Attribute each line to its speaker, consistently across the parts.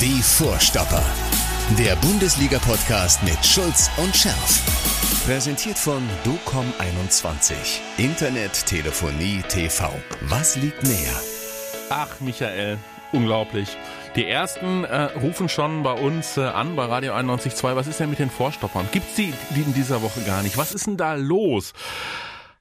Speaker 1: Die Vorstopper. Der Bundesliga-Podcast mit Schulz und Scherf. Präsentiert von DOCOM21. Internet, Telefonie, TV. Was liegt näher?
Speaker 2: Ach, Michael, unglaublich. Die ersten äh, rufen schon bei uns äh, an, bei Radio 91.2. Was ist denn mit den Vorstoppern? Gibt's die, die in dieser Woche gar nicht? Was ist denn da los?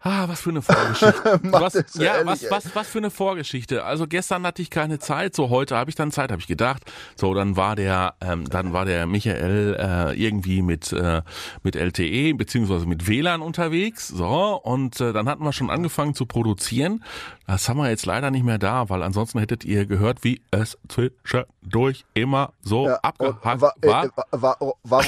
Speaker 2: Ah, was für eine Vorgeschichte. was, ja, ehrlich, was, was, was für eine Vorgeschichte. Also gestern hatte ich keine Zeit, so heute habe ich dann Zeit, habe ich gedacht. So, dann war der, ähm, dann war der Michael äh, irgendwie mit äh, mit LTE beziehungsweise mit WLAN unterwegs. So und äh, dann hatten wir schon angefangen zu produzieren. Das haben wir jetzt leider nicht mehr da, weil ansonsten hättet ihr gehört, wie es zwischendurch immer so ja, abgehackt war. Äh,
Speaker 3: war, warum war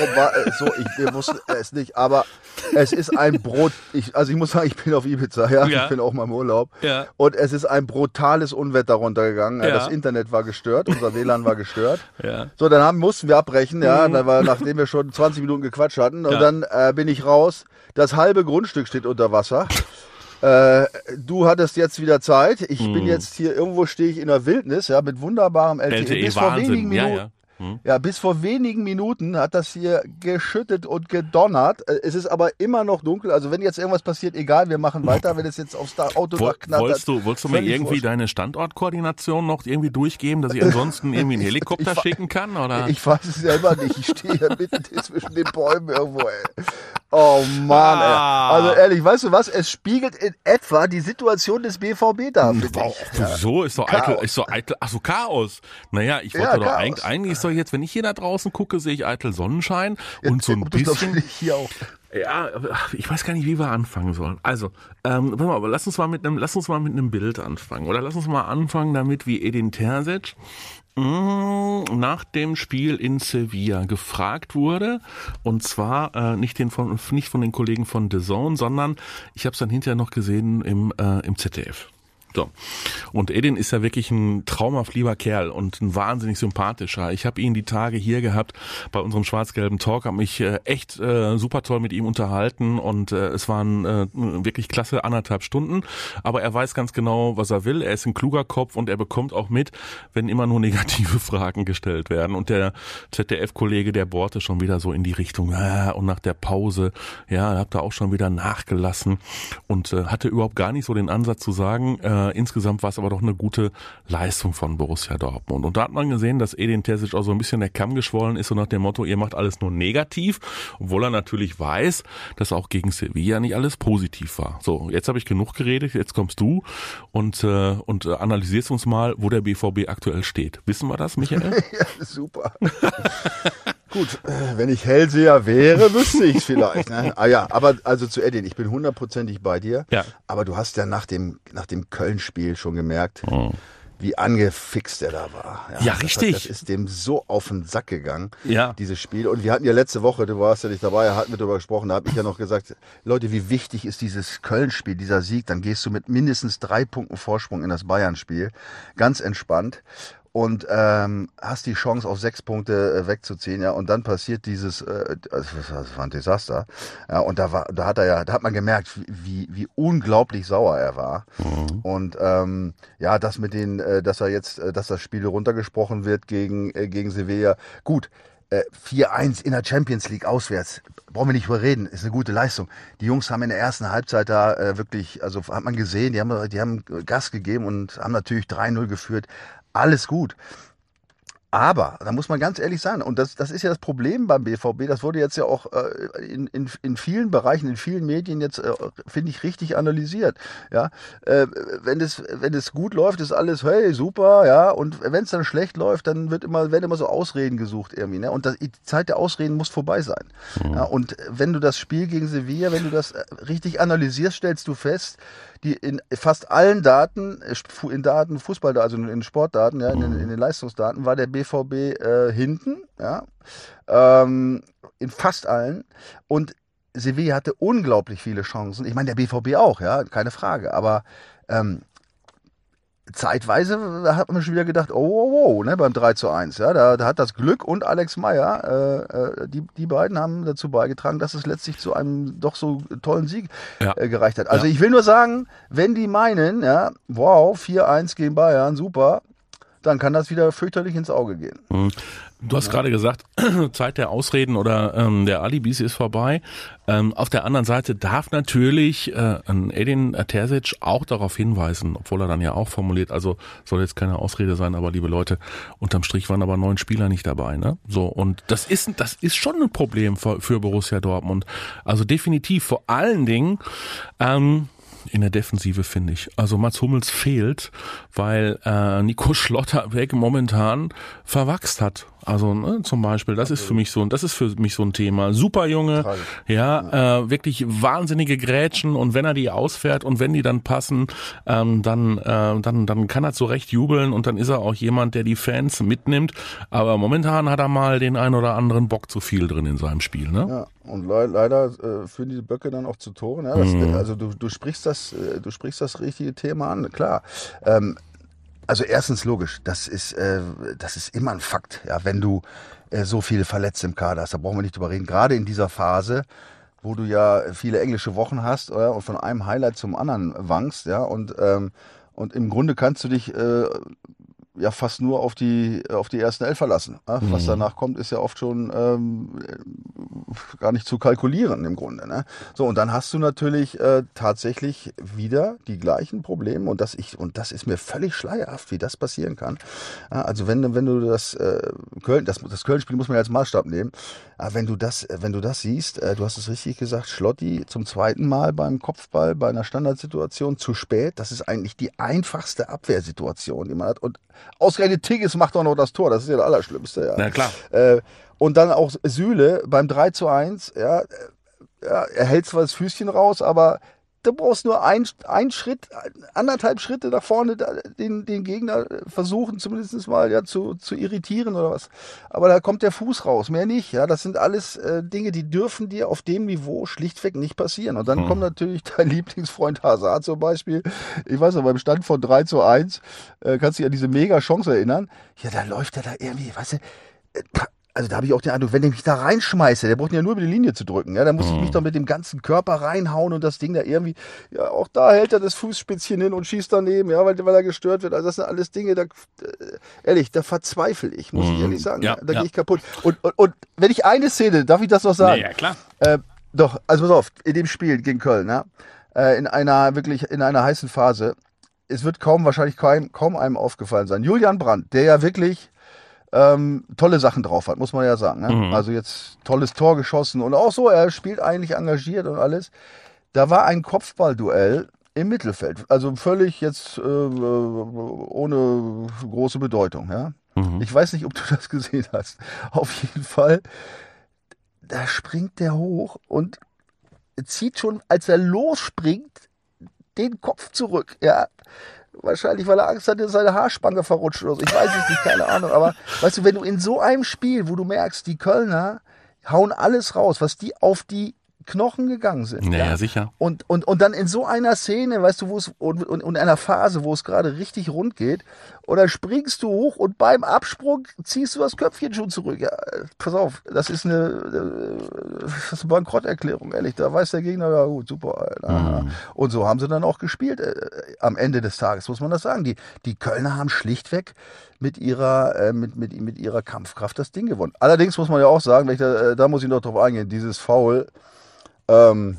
Speaker 3: es so? Ich, wir wussten es nicht, aber es ist ein Brot. Ich, also ich muss sagen, ich bin auf Ibiza, ja. ja. Ich bin auch mal im Urlaub. Ja. Und es ist ein brutales Unwetter runtergegangen. Ja. Das Internet war gestört, unser WLAN war gestört. Ja. So, dann haben, mussten wir abbrechen, ja. Mhm. Dann war, nachdem wir schon 20 Minuten gequatscht hatten. Und dann äh, bin ich raus. Das halbe Grundstück steht unter Wasser. Äh, du hattest jetzt wieder Zeit. Ich hm. bin jetzt hier, irgendwo stehe ich in der Wildnis, ja, mit wunderbarem LTE. LTE
Speaker 2: Bis vor wenigen
Speaker 3: Minuten, ja, ja. Hm? Ja, bis vor wenigen Minuten hat das hier geschüttet und gedonnert. Äh, es ist aber immer noch dunkel. Also wenn jetzt irgendwas passiert, egal, wir machen weiter. Wenn es jetzt aufs Auto Woll,
Speaker 2: knattert. Wolltest du, wolltest du mir irgendwie wurscht. deine Standortkoordination noch irgendwie durchgeben, dass ich ansonsten irgendwie einen Helikopter ich, schicken kann? Oder?
Speaker 3: Ich weiß es selber nicht. Ich stehe hier mitten zwischen den Bäumen irgendwo, ey. Oh Mann, ah. ey. Also ehrlich, weißt du was? Es spiegelt in etwa die Situation des BVB da.
Speaker 2: Wow, ja. so ist doch eitel, ist doch eitel, ach so Chaos. Naja, ich wollte ja, doch Chaos. eigentlich, eigentlich ist doch jetzt, wenn ich hier da draußen gucke, sehe ich eitel Sonnenschein und ja, so ein bisschen. Hier auch. Ja, ich weiß gar nicht, wie wir anfangen sollen. Also, ähm, warte mal, aber lass uns mal mit einem, lass uns mal mit einem Bild anfangen. Oder lass uns mal anfangen damit, wie Edin Terzic mm, nach dem Spiel in Sevilla gefragt wurde und zwar äh, nicht, den von, nicht von den Kollegen von The Zone, sondern ich habe es dann hinterher noch gesehen im, äh, im ZDF. So. Und Edin ist ja wirklich ein traumhaft lieber Kerl und ein wahnsinnig sympathischer. Ich habe ihn die Tage hier gehabt bei unserem schwarz-gelben Talk, habe mich äh, echt äh, super toll mit ihm unterhalten und äh, es waren äh, wirklich klasse anderthalb Stunden. Aber er weiß ganz genau, was er will. Er ist ein kluger Kopf und er bekommt auch mit, wenn immer nur negative Fragen gestellt werden. Und der ZDF-Kollege, der bohrte schon wieder so in die Richtung, ah, und nach der Pause, ja, habt ihr auch schon wieder nachgelassen und äh, hatte überhaupt gar nicht so den Ansatz zu sagen, äh, äh, insgesamt war es aber doch eine gute Leistung von Borussia Dortmund. Und da hat man gesehen, dass Edin Terzic auch so ein bisschen der Kamm geschwollen ist und nach dem Motto, ihr macht alles nur negativ, obwohl er natürlich weiß, dass auch gegen Sevilla nicht alles positiv war. So, jetzt habe ich genug geredet, jetzt kommst du und, äh, und äh, analysierst uns mal, wo der BVB aktuell steht. Wissen wir das, Michael?
Speaker 3: ja, super. Gut, äh, wenn ich Hellseher wäre, wüsste ich es vielleicht. Ne? Ah ja, aber also zu Edin, ich bin hundertprozentig bei dir. Ja. Aber du hast ja nach dem, nach dem Köln-Spiel schon gemerkt, oh. wie angefixt er da war.
Speaker 2: Ja, ja richtig.
Speaker 3: Das, das, ist dem so auf den Sack gegangen, ja. dieses Spiel. Und wir hatten ja letzte Woche, du warst ja nicht dabei, hatten wir darüber gesprochen, da habe ich ja noch gesagt, Leute, wie wichtig ist dieses Köln-Spiel, dieser Sieg? Dann gehst du mit mindestens drei Punkten Vorsprung in das Bayern-Spiel. Ganz entspannt und ähm, hast die Chance auf sechs Punkte äh, wegzuziehen, ja, und dann passiert dieses, äh, das war ein Desaster, ja, und da war, da hat er ja, da hat man gemerkt, wie, wie unglaublich sauer er war mhm. und ähm, ja, das mit den, äh, dass er jetzt, äh, dass das Spiel runtergesprochen wird gegen äh, gegen Sevilla, gut. 4-1 äh, in der Champions League auswärts. Brauchen wir nicht überreden, ist eine gute Leistung. Die Jungs haben in der ersten Halbzeit da äh, wirklich, also hat man gesehen, die haben, die haben Gas gegeben und haben natürlich 3-0 geführt alles gut. Aber, da muss man ganz ehrlich sein, und das, das ist ja das Problem beim BVB, das wurde jetzt ja auch äh, in, in, in vielen Bereichen, in vielen Medien jetzt, äh, finde ich, richtig analysiert. Ja, äh, wenn, es, wenn es gut läuft, ist alles, hey, super, ja, und wenn es dann schlecht läuft, dann wird immer, werden immer so Ausreden gesucht irgendwie, ne? Und das, die Zeit der Ausreden muss vorbei sein. Mhm. Ja, und wenn du das Spiel gegen Sevilla, wenn du das äh, richtig analysierst, stellst du fest, die in fast allen Daten, äh, in Daten, Fußball, also in Sportdaten, ja, in, in den Leistungsdaten, war der BVB äh, hinten, ja, ähm, in fast allen. Und Sevilla hatte unglaublich viele Chancen. Ich meine, der BVB auch, ja, keine Frage. Aber ähm, zeitweise hat man schon wieder gedacht, oh, oh, oh, ne, beim 3 zu 1. Ja, da, da hat das Glück und Alex Meyer, äh, äh, die, die beiden haben dazu beigetragen, dass es letztlich zu einem doch so tollen Sieg ja. äh, gereicht hat. Also ja. ich will nur sagen, wenn die meinen, ja, wow, 4-1 gegen Bayern, super, dann kann das wieder fürchterlich ins Auge gehen. Mhm.
Speaker 2: Du hast gerade gesagt, Zeit der Ausreden oder ähm, der Alibis ist vorbei. Ähm, auf der anderen Seite darf natürlich äh, Edin Terzic auch darauf hinweisen, obwohl er dann ja auch formuliert, also soll jetzt keine Ausrede sein, aber liebe Leute, unterm Strich waren aber neun Spieler nicht dabei, ne? So und das ist das ist schon ein Problem für, für Borussia Dortmund. Also definitiv vor allen Dingen ähm, in der Defensive, finde ich. Also Mats Hummels fehlt, weil äh, Nico Schlotterbeck momentan verwachst hat. Also ne, zum Beispiel, das ist für mich so, das ist für mich so ein Thema. Super Junge, ja, äh, wirklich wahnsinnige Grätschen und wenn er die ausfährt und wenn die dann passen, ähm, dann, äh, dann, dann kann er zurecht jubeln und dann ist er auch jemand, der die Fans mitnimmt. Aber momentan hat er mal den ein oder anderen Bock zu viel drin in seinem Spiel, ne?
Speaker 3: Ja. Und le leider äh, führen diese Böcke dann auch zu Toren. Ja, das, mhm. Also du, du sprichst das, äh, du sprichst das richtige Thema an, klar. Ähm, also erstens logisch, das ist, äh, das ist immer ein Fakt, ja, wenn du äh, so viele Verletzte im Kader hast. Da brauchen wir nicht drüber reden. Gerade in dieser Phase, wo du ja viele englische Wochen hast oder, und von einem Highlight zum anderen wankst, ja, und ähm, und im Grunde kannst du dich äh, ja fast nur auf die, auf die ersten Elf verlassen. Mhm. Was danach kommt, ist ja oft schon ähm, gar nicht zu kalkulieren im Grunde. Ne? So, und dann hast du natürlich äh, tatsächlich wieder die gleichen Probleme und das, ich, und das ist mir völlig schleierhaft, wie das passieren kann. Ja, also wenn, wenn du das äh, Köln, das, das Köln-Spiel muss man ja als Maßstab nehmen, aber wenn du das, wenn du das siehst, äh, du hast es richtig gesagt, Schlotti zum zweiten Mal beim Kopfball bei einer Standardsituation zu spät, das ist eigentlich die einfachste Abwehrsituation, die man hat. Und Ausgerechnet Tigges macht auch noch das Tor, das ist ja das Allerschlimmste. Ja,
Speaker 2: Na klar.
Speaker 3: Äh, und dann auch Sühle beim 3 zu 1, ja, ja, er hält zwar das Füßchen raus, aber du brauchst nur ein, ein Schritt, anderthalb Schritte nach vorne den, den Gegner versuchen zumindest mal ja zu, zu irritieren oder was. Aber da kommt der Fuß raus, mehr nicht. Ja, das sind alles äh, Dinge, die dürfen dir auf dem Niveau schlichtweg nicht passieren. Und dann hm. kommt natürlich dein Lieblingsfreund Hazard zum Beispiel. Ich weiß noch, beim Stand von 3 zu 1, äh, kannst du dich an diese mega Chance erinnern. Ja, da läuft er da irgendwie, weißt du, äh, also da habe ich auch den Eindruck, wenn ich mich da reinschmeiße, der braucht ja nur über die Linie zu drücken, ja, dann muss mhm. ich mich doch mit dem ganzen Körper reinhauen und das Ding da irgendwie, ja, auch da hält er das Fußspitzchen hin und schießt daneben, ja, weil, weil er gestört wird. Also das sind alles Dinge, da, äh, ehrlich, da verzweifle ich, muss mhm. ich ehrlich sagen. Ja, da ja. gehe ich kaputt. Und, und, und wenn ich eine Szene, darf ich das noch sagen?
Speaker 2: Ja, ja klar.
Speaker 3: Äh, doch, also pass auf, in dem Spiel gegen Köln, ja, äh, in einer wirklich, in einer heißen Phase, es wird kaum, wahrscheinlich kaum, kaum einem aufgefallen sein. Julian Brandt, der ja wirklich ähm, tolle Sachen drauf hat, muss man ja sagen. Ne? Mhm. Also jetzt tolles Tor geschossen und auch so, er spielt eigentlich engagiert und alles. Da war ein Kopfballduell im Mittelfeld, also völlig jetzt äh, ohne große Bedeutung. Ja? Mhm. Ich weiß nicht, ob du das gesehen hast. Auf jeden Fall, da springt der hoch und zieht schon, als er losspringt, den Kopf zurück. Ja, Wahrscheinlich, weil er Angst hatte, dass seine Haarspange verrutscht oder so. Ich weiß es nicht, keine Ahnung. Aber weißt du, wenn du in so einem Spiel, wo du merkst, die Kölner hauen alles raus, was die auf die Knochen gegangen sind.
Speaker 2: Naja, ja, sicher.
Speaker 3: Und, und, und dann in so einer Szene, weißt du, wo es, und, und, und einer Phase, wo es gerade richtig rund geht, oder springst du hoch und beim Absprung ziehst du das Köpfchen schon zurück. Ja, pass auf, das ist eine, das ist eine Bankrotterklärung, ehrlich. Da weiß der Gegner, ja gut, super. Mhm. Und so haben sie dann auch gespielt äh, am Ende des Tages, muss man das sagen. Die, die Kölner haben schlichtweg mit ihrer, äh, mit, mit, mit ihrer Kampfkraft das Ding gewonnen. Allerdings muss man ja auch sagen, da, äh, da muss ich noch drauf eingehen, dieses Foul, ähm,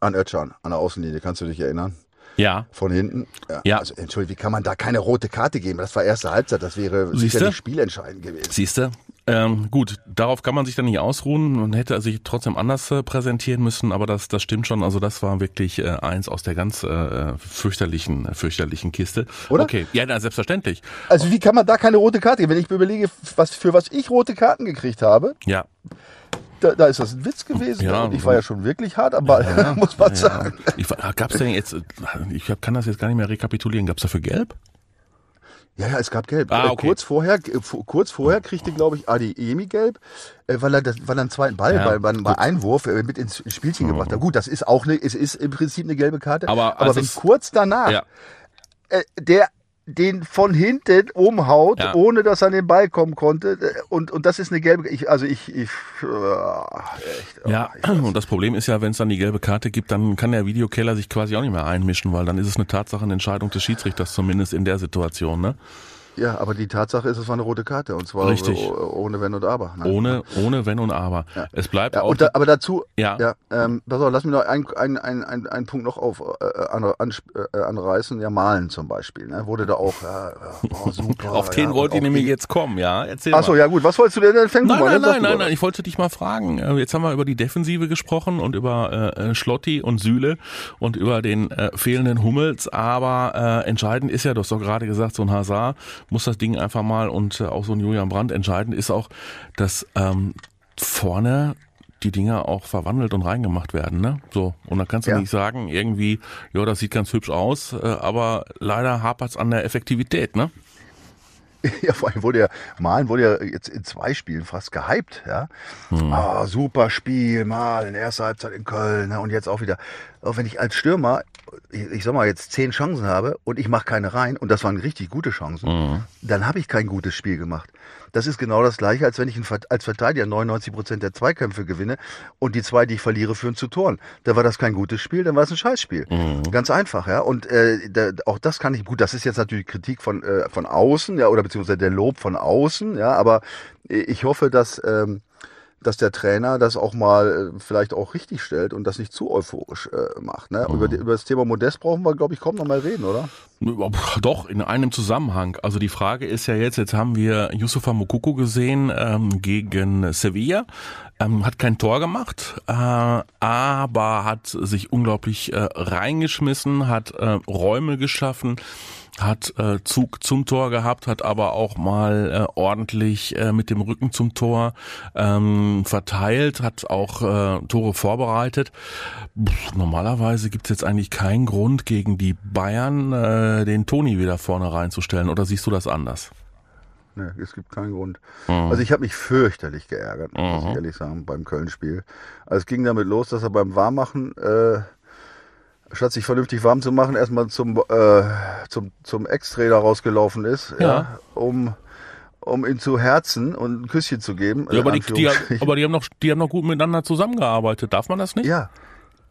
Speaker 3: an Ötchan, an der Außenlinie, kannst du dich erinnern?
Speaker 2: Ja.
Speaker 3: Von hinten.
Speaker 2: Ja. ja.
Speaker 3: Also, Entschuldigung, wie kann man da keine rote Karte geben? Das war erste Halbzeit, das wäre
Speaker 2: Siehste?
Speaker 3: sicherlich spielentscheidend gewesen.
Speaker 2: Siehst du? Ähm, gut, darauf kann man sich dann nicht ausruhen und hätte sich trotzdem anders äh, präsentieren müssen, aber das, das stimmt schon. Also das war wirklich äh, eins aus der ganz äh, fürchterlichen, fürchterlichen Kiste.
Speaker 3: Oder?
Speaker 2: Okay, ja, na, selbstverständlich.
Speaker 3: Also wie kann man da keine rote Karte geben? Wenn ich mir überlege, was, für was ich rote Karten gekriegt habe.
Speaker 2: Ja
Speaker 3: da, da ist das ein Witz gewesen. Ja, ich war ja schon wirklich hart am Ball, ja, muss man ja. sagen.
Speaker 2: Gab es denn jetzt, ich kann das jetzt gar nicht mehr rekapitulieren, gab es dafür Gelb?
Speaker 3: Ja, ja, es gab Gelb. Ah, äh, okay. kurz vorher, äh, kurz vorher kriegte, glaube ich, Adi Emi Gelb, äh, weil er, das, weil er einen zweiten Ball ja, bei, bei, Einwurf mit ins Spielchen mhm. gebracht hat. Gut, das ist auch eine, es ist im Prinzip eine gelbe Karte.
Speaker 2: Aber,
Speaker 3: aber wenn kurz danach ja. der den von hinten umhaut, ja. ohne dass er an den Ball kommen konnte. Und, und das ist eine gelbe, ich, also ich, ich äh,
Speaker 2: echt, oh, Ja, und das Problem ist ja, wenn es dann die gelbe Karte gibt, dann kann der Videokeller sich quasi auch nicht mehr einmischen, weil dann ist es eine Tatsachenentscheidung des Schiedsrichters, zumindest in der Situation, ne?
Speaker 3: Ja, aber die Tatsache ist, es war eine rote Karte und zwar
Speaker 2: Richtig.
Speaker 3: ohne Wenn und Aber.
Speaker 2: Ne? Ohne, ohne Wenn und Aber. Ja. Es bleibt ja, auch.
Speaker 3: Da, aber dazu, ja, ja ähm, pass auf, lass mich noch einen ein, ein, ein, Punkt noch auf äh, an, äh, anreißen. Ja, Malen zum Beispiel. Ne? Wurde da auch äh,
Speaker 2: oh, super. auf den ja, wollte ich nämlich jetzt kommen, ja.
Speaker 3: Erzähl Achso, ja gut. Was wolltest du denn? Dann
Speaker 2: fäng nein, mal, nein, nein, nein, nein. Ich wollte dich mal fragen. Äh, jetzt haben wir über die Defensive gesprochen und über äh, Schlotti und Süle und über den äh, fehlenden Hummels. Aber äh, entscheidend ist ja, du hast doch gerade gesagt, so ein Hazard muss das Ding einfach mal und äh, auch so ein Julian Brandt entscheidend ist auch, dass ähm, vorne die Dinger auch verwandelt und reingemacht werden, ne? So. Und da kannst du ja. nicht sagen, irgendwie, ja, das sieht ganz hübsch aus, äh, aber leider hapert's an der Effektivität, ne?
Speaker 3: Ja, vor allem wurde ja, Malen wurde ja jetzt in zwei Spielen fast gehypt, ja. Hm. Ah, super Spiel, Malen, erste Halbzeit in Köln, ne? und jetzt auch wieder. Auch wenn ich als Stürmer, ich, ich sag mal, jetzt zehn Chancen habe und ich mache keine rein, und das waren richtig gute Chancen, hm. dann habe ich kein gutes Spiel gemacht. Das ist genau das gleiche, als wenn ich als Verteidiger 99 Prozent der Zweikämpfe gewinne und die zwei, die ich verliere, führen zu Toren. Da war das kein gutes Spiel, dann war es ein Scheißspiel. Mhm. Ganz einfach, ja. Und äh, da, auch das kann ich, gut, das ist jetzt natürlich Kritik von, äh, von außen, ja, oder beziehungsweise der Lob von außen, ja, aber ich hoffe, dass. Ähm, dass der Trainer das auch mal äh, vielleicht auch richtig stellt und das nicht zu euphorisch äh, macht. Ne? Mhm. Über, über das Thema Modest brauchen wir, glaube ich, kaum noch mal reden, oder?
Speaker 2: Doch, in einem Zusammenhang. Also die Frage ist ja jetzt, jetzt haben wir Yusufa Mukoko gesehen ähm, gegen Sevilla. Ähm, hat kein Tor gemacht, äh, aber hat sich unglaublich äh, reingeschmissen, hat äh, Räume geschaffen, hat äh, Zug zum Tor gehabt, hat aber auch mal äh, ordentlich äh, mit dem Rücken zum Tor ähm, verteilt, hat auch äh, Tore vorbereitet. Pff, normalerweise gibt es jetzt eigentlich keinen Grund gegen die Bayern, äh, den Toni wieder vorne reinzustellen. Oder siehst du das anders?
Speaker 3: Nee, es gibt keinen Grund. Mhm. Also ich habe mich fürchterlich geärgert, muss ich mhm. ehrlich sagen, beim Köln-Spiel. Also es ging damit los, dass er beim Warmmachen äh, statt sich vernünftig warm zu machen, erstmal zum, äh, zum, zum Ex-Trainer rausgelaufen ist, ja. ja. um um ihn zu herzen und ein Küsschen zu geben.
Speaker 2: Ja, aber die, die, aber die haben noch, die haben noch gut miteinander zusammengearbeitet. Darf man das nicht?
Speaker 3: Ja,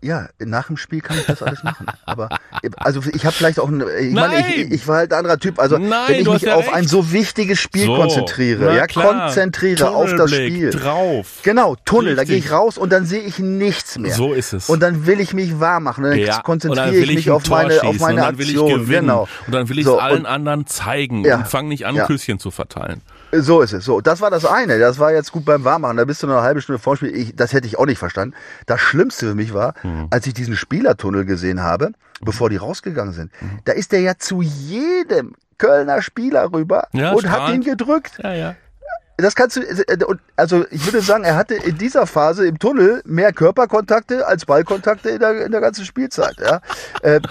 Speaker 3: ja, nach dem Spiel kann ich das alles machen. Aber also ich habe vielleicht auch, ein, ich Nein. meine, ich, ich war halt ein anderer Typ. Also Nein, wenn ich mich ja auf recht. ein so wichtiges Spiel so, konzentriere, ja, klar. konzentriere auf das Spiel.
Speaker 2: Drauf.
Speaker 3: Genau, Tunnel, Richtig. da gehe ich raus und dann sehe ich nichts mehr.
Speaker 2: So ist es.
Speaker 3: Und dann will ich mich wahr machen. Und dann ja, konzentriere ich mich auf meine, auf meine und dann will Aktion.
Speaker 2: Ich genau. Und dann will ich es allen anderen zeigen ja, und fange nicht an. Küsschen zu verteilen.
Speaker 3: So ist es. So, das war das eine. Das war jetzt gut beim Warmmachen. Da bist du noch eine halbe Stunde vorm Spiel. Ich, das hätte ich auch nicht verstanden. Das Schlimmste für mich war, mhm. als ich diesen Spielertunnel gesehen habe, bevor die rausgegangen sind. Mhm. Da ist der ja zu jedem Kölner Spieler rüber ja, und strahlend. hat ihn gedrückt. Ja, ja das kannst du, äh, also ich würde sagen, er hatte in dieser Phase im Tunnel mehr Körperkontakte als Ballkontakte in der, in der ganzen Spielzeit. Ja. Äh,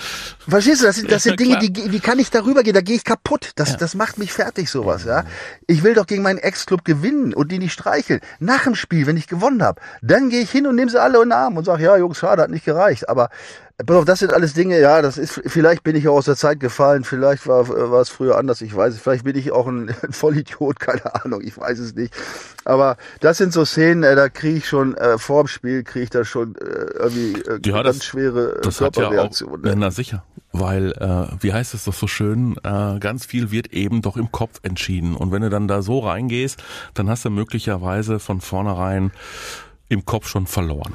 Speaker 3: verstehst du, das sind, das sind Dinge, die, die kann ich darüber gehen, da gehe ich kaputt. Das, ja. das macht mich fertig, sowas. Ja. Ich will doch gegen meinen Ex-Club gewinnen und die nicht streicheln. Nach dem Spiel, wenn ich gewonnen habe, dann gehe ich hin und nehme sie alle in den Arm und sage, ja, Jungs, schade, hat nicht gereicht. Aber Pass auf, das sind alles Dinge, ja, das ist, vielleicht bin ich auch aus der Zeit gefallen, vielleicht war, war es früher anders, ich weiß es, vielleicht bin ich auch ein, ein Vollidiot, keine Ahnung, ich weiß es nicht. Aber das sind so Szenen, äh, da kriege ich schon, äh, vor dem Spiel kriege ich da schon äh, irgendwie äh, ja, ganz das, schwere
Speaker 2: äh, das Körperreaktionen. Ja auch, na sicher, weil, äh, wie heißt es doch so schön, äh, ganz viel wird eben doch im Kopf entschieden. Und wenn du dann da so reingehst, dann hast du möglicherweise von vornherein im Kopf schon verloren.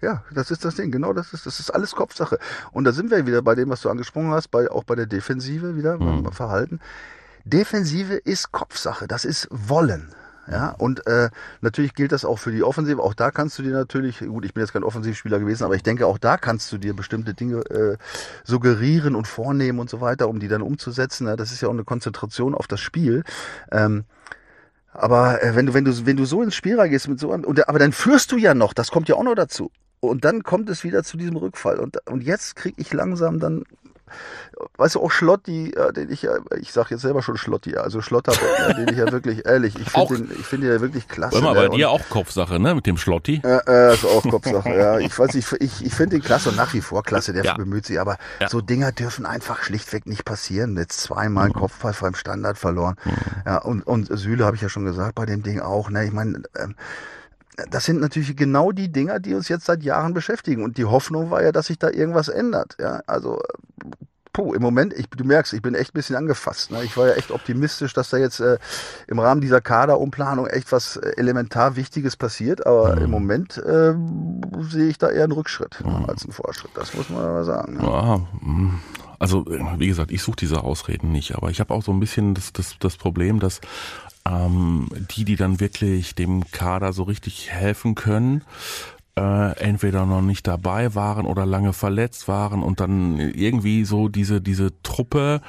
Speaker 3: Ja, das ist das Ding. Genau das ist, das ist alles Kopfsache. Und da sind wir wieder bei dem, was du angesprochen hast, bei, auch bei der Defensive wieder, mhm. beim Verhalten. Defensive ist Kopfsache. Das ist Wollen. Ja, und äh, natürlich gilt das auch für die Offensive. Auch da kannst du dir natürlich, gut, ich bin jetzt kein Offensivspieler gewesen, aber ich denke, auch da kannst du dir bestimmte Dinge äh, suggerieren und vornehmen und so weiter, um die dann umzusetzen. Ja, das ist ja auch eine Konzentration auf das Spiel. Ähm, aber äh, wenn du, wenn du, wenn du so ins Spiel reingehst mit so einem, und, aber dann führst du ja noch, das kommt ja auch noch dazu. Und dann kommt es wieder zu diesem Rückfall. Und, und jetzt kriege ich langsam dann weißt du, auch Schlotti, äh, den ich ja, ich sag jetzt selber schon Schlotti, also Schlotterbeck, ne, den ich ja wirklich, ehrlich, ich finde den, ich finde den ja wirklich klasse.
Speaker 2: Immer bei ne, dir auch Kopfsache, ne, mit dem Schlotti?
Speaker 3: Ja, äh, ist auch Kopfsache, ja. Ich weiß, ich, ich, ich finde den klasse und nach wie vor klasse, der ja. bemüht sich, aber ja. so Dinger dürfen einfach schlichtweg nicht passieren. Jetzt zweimal mhm. Kopfball beim Standard verloren. Mhm. Ja, und, und Süle habe ich ja schon gesagt, bei dem Ding auch, ne, ich meine, ähm, das sind natürlich genau die Dinger, die uns jetzt seit Jahren beschäftigen. Und die Hoffnung war ja, dass sich da irgendwas ändert. Ja, also puh, im Moment, ich, du merkst, ich bin echt ein bisschen angefasst. Ne? Ich war ja echt optimistisch, dass da jetzt äh, im Rahmen dieser Kaderumplanung echt was äh, elementar Wichtiges passiert. Aber mhm. im Moment äh, sehe ich da eher einen Rückschritt mhm. als einen Fortschritt. Das muss man aber sagen. Ne?
Speaker 2: Ja, mhm. also wie gesagt, ich suche diese Ausreden nicht, aber ich habe auch so ein bisschen das, das, das Problem, dass ähm, die, die dann wirklich dem Kader so richtig helfen können, äh, entweder noch nicht dabei waren oder lange verletzt waren und dann irgendwie so diese diese Truppe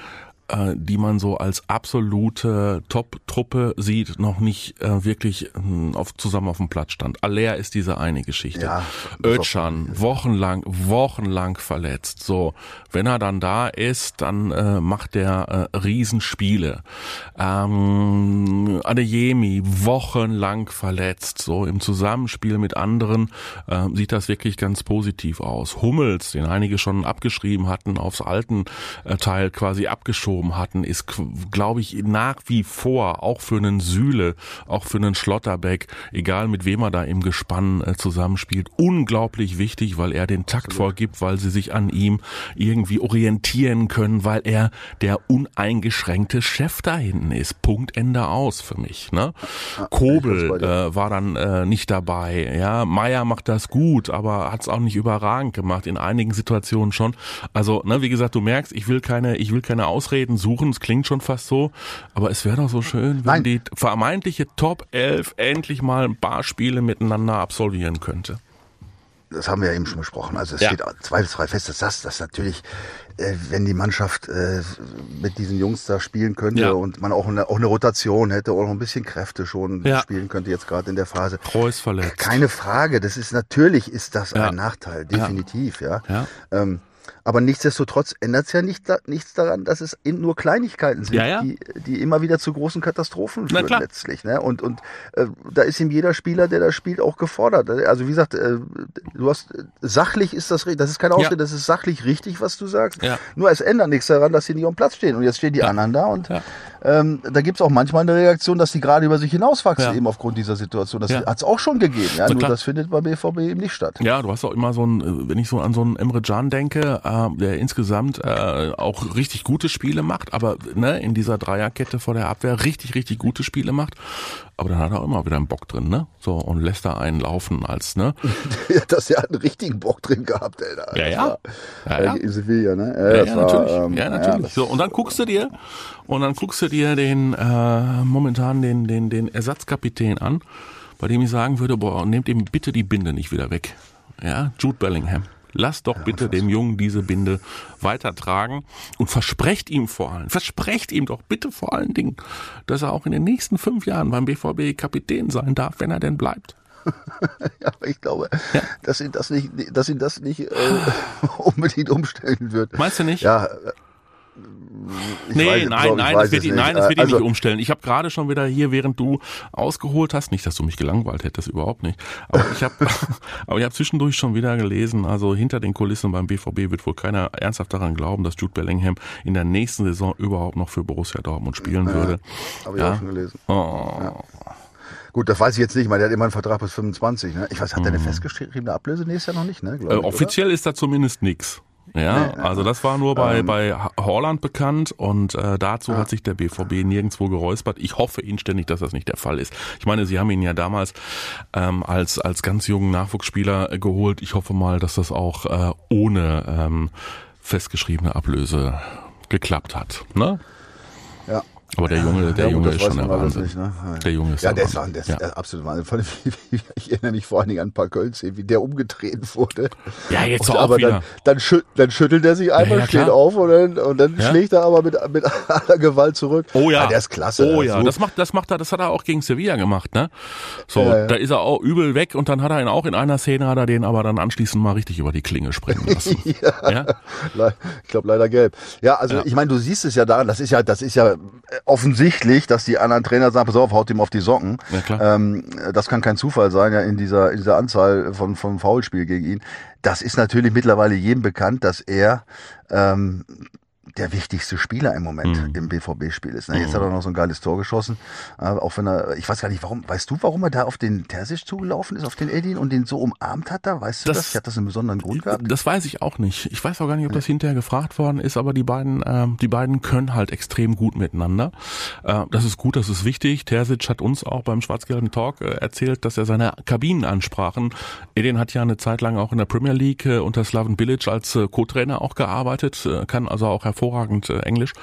Speaker 2: äh, die man so als absolute Top-Truppe sieht, noch nicht äh, wirklich äh, auf, zusammen auf dem Platz stand. Aller ist diese eine Geschichte. Ja, Özcan, wochenlang, wochenlang verletzt. So, wenn er dann da ist, dann äh, macht er äh, Riesenspiele. Ähm, Adeyemi, wochenlang verletzt. So, im Zusammenspiel mit anderen äh, sieht das wirklich ganz positiv aus. Hummels, den einige schon abgeschrieben hatten, aufs alten äh, Teil quasi abgeschoben geschoben hatten, ist, glaube ich, nach wie vor auch für einen Sühle, auch für einen Schlotterbeck, egal mit wem er da im Gespann äh, zusammenspielt, unglaublich wichtig, weil er den Takt vorgibt, weil sie sich an ihm irgendwie orientieren können, weil er der uneingeschränkte Chef da hinten ist. Punkt Ende aus für mich. Ne? Kobel äh, war dann äh, nicht dabei. Ja, Meier macht das gut, aber hat es auch nicht überragend gemacht. In einigen Situationen schon. Also, ne, wie gesagt, du merkst, ich will keine, ich will keine Ausreden Ausreden suchen, es klingt schon fast so, aber es wäre doch so schön, wenn Nein. die vermeintliche Top 11 endlich mal ein paar Spiele miteinander absolvieren könnte
Speaker 3: das haben wir ja eben schon besprochen. Also es ja. steht zweifelsfrei fest, dass das, dass natürlich, äh, wenn die Mannschaft äh, mit diesen Jungs da spielen könnte ja. und man auch eine, auch eine Rotation hätte oder noch ein bisschen Kräfte schon ja. spielen könnte jetzt gerade in der Phase.
Speaker 2: Kreuz verletzt.
Speaker 3: Keine Frage. Das ist natürlich ist das ein Nachteil, definitiv, ja. ja. Ähm, aber nichtsdestotrotz ändert es ja nicht, nichts daran, dass es nur Kleinigkeiten sind,
Speaker 2: ja, ja.
Speaker 3: Die, die immer wieder zu großen Katastrophen führen letztlich. Ne? Und, und äh, da ist ihm jeder Spieler, der da spielt, auch gefordert. Also wie gesagt, äh, du hast sachlich ist das das ist keine Ausrede, ja. das ist sachlich richtig, was du sagst. Nur es ändert nichts daran, dass sie nicht am Platz stehen. Und jetzt stehen die anderen da und ähm, da gibt es auch manchmal eine Reaktion, dass die gerade über sich hinauswachsen, eben aufgrund dieser Situation. Das ja. hat es auch schon gegeben, ja. Nur das findet bei BVB eben nicht statt.
Speaker 2: Ja, du hast auch immer so ein, äh, wenn ich so an so einen Emre Can denke, äh, äh, der insgesamt äh, auch richtig gute Spiele macht, aber ne, in dieser Dreierkette vor der Abwehr richtig, richtig gute Spiele macht. Aber dann hat er auch immer wieder einen Bock drin, ne? So, und lässt da einen laufen als, ne?
Speaker 3: ja, dass er einen richtigen Bock drin gehabt, Alter.
Speaker 2: Ja, ja.
Speaker 3: ja, ja. In Sevilla, ne?
Speaker 2: Ja, ja, ja war, natürlich. Ähm, ja, natürlich. so, und dann guckst du dir, und dann guckst du dir den, äh, momentan den, den, den Ersatzkapitän an, bei dem ich sagen würde, boah, nehmt ihm bitte die Binde nicht wieder weg. Ja, Jude Bellingham. Lass doch bitte dem Jungen diese Binde weitertragen und versprecht ihm vor allem, versprecht ihm doch bitte vor allen Dingen, dass er auch in den nächsten fünf Jahren beim BVB Kapitän sein darf, wenn er denn bleibt.
Speaker 3: ja, aber ich glaube, ja. dass ihn das nicht, dass ihn das nicht äh, unbedingt umstellen wird.
Speaker 2: Meinst du nicht?
Speaker 3: Ja,
Speaker 2: nee, weiß, nein, nein, das wird, ihn, nein, das wird also, ihn nicht umstellen. Ich habe gerade schon wieder hier, während du ausgeholt hast, nicht, dass du mich gelangweilt hättest, überhaupt nicht. Aber ich habe, habe zwischendurch schon wieder gelesen. Also hinter den Kulissen beim BVB wird wohl keiner ernsthaft daran glauben, dass Jude Bellingham in der nächsten Saison überhaupt noch für Borussia Dortmund spielen ja, würde.
Speaker 3: Habe ich ja? auch schon gelesen. Oh. Ja. Gut, das weiß ich jetzt nicht. Ich meine, der hat immer einen Vertrag bis 25. Ne? Ich weiß, hat der eine mhm. festgeschriebene Ablöse nächstes Jahr noch nicht? Ne?
Speaker 2: Äh, offiziell oder? ist da zumindest nichts. Ja, nee, also das war nur bei, ähm, bei Holland bekannt und äh, dazu ja. hat sich der BVB nirgendwo geräuspert. Ich hoffe inständig, dass das nicht der Fall ist. Ich meine, sie haben ihn ja damals ähm, als, als ganz jungen Nachwuchsspieler äh, geholt. Ich hoffe mal, dass das auch äh, ohne ähm, festgeschriebene Ablöse geklappt hat. Ne?
Speaker 3: Ja,
Speaker 2: aber der Junge, der ja, Junge ist schon der Wahnsinn. Nicht, ne?
Speaker 3: Der Junge ist ja, der, Wahnsinn. Ist, der ist absolut Wahnsinn. Ich erinnere mich vor allen Dingen an ein paar Kölns, wie der umgedreht wurde.
Speaker 2: Ja, jetzt
Speaker 3: und,
Speaker 2: auch
Speaker 3: aber
Speaker 2: wieder.
Speaker 3: Dann, dann, schüt, dann schüttelt er sich einmal, ja, steht auf und dann, und dann schlägt er aber mit, mit aller Gewalt zurück.
Speaker 2: Oh ja.
Speaker 3: der ist klasse.
Speaker 2: Oh ja, das macht, das macht er, das hat er auch gegen Sevilla gemacht, ne? So, da ist er auch übel weg und dann hat er ihn auch in einer Szene, hat er den aber dann anschließend mal richtig über die Klinge springen lassen.
Speaker 3: ja. Ich glaube leider gelb. Ja, also ich meine, du siehst es ja daran, das ist ja, das ist ja offensichtlich, dass die anderen Trainer sagen, pass auf, haut ihm auf die Socken. Ja. Ähm, das kann kein Zufall sein, ja, in dieser, in dieser Anzahl von, von Foulspiel gegen ihn. Das ist natürlich mittlerweile jedem bekannt, dass er ähm, der wichtigste Spieler im Moment mhm. im BVB-Spiel ist. Ne? Jetzt mhm. hat er noch so ein geiles Tor geschossen. Äh, auch wenn er, ich weiß gar nicht, warum, weißt du, warum er da auf den Terzic zugelaufen ist, auf den Edin und den so umarmt hat da? Weißt du das? das? Hat das einen besonderen Grund gehabt?
Speaker 2: Das weiß ich auch nicht. Ich weiß auch gar nicht, ob das hinterher gefragt worden ist, aber die beiden, äh, die beiden können halt extrem gut miteinander. Äh, das ist gut, das ist wichtig. Terzic hat uns auch beim schwarz-gelben Talk äh, erzählt, dass er seine Kabinenansprachen, Edin hat ja eine Zeit lang auch in der Premier League äh, unter Slaven Bilic als äh, Co-Trainer auch gearbeitet, kann also auch hervorragend äh, Englisch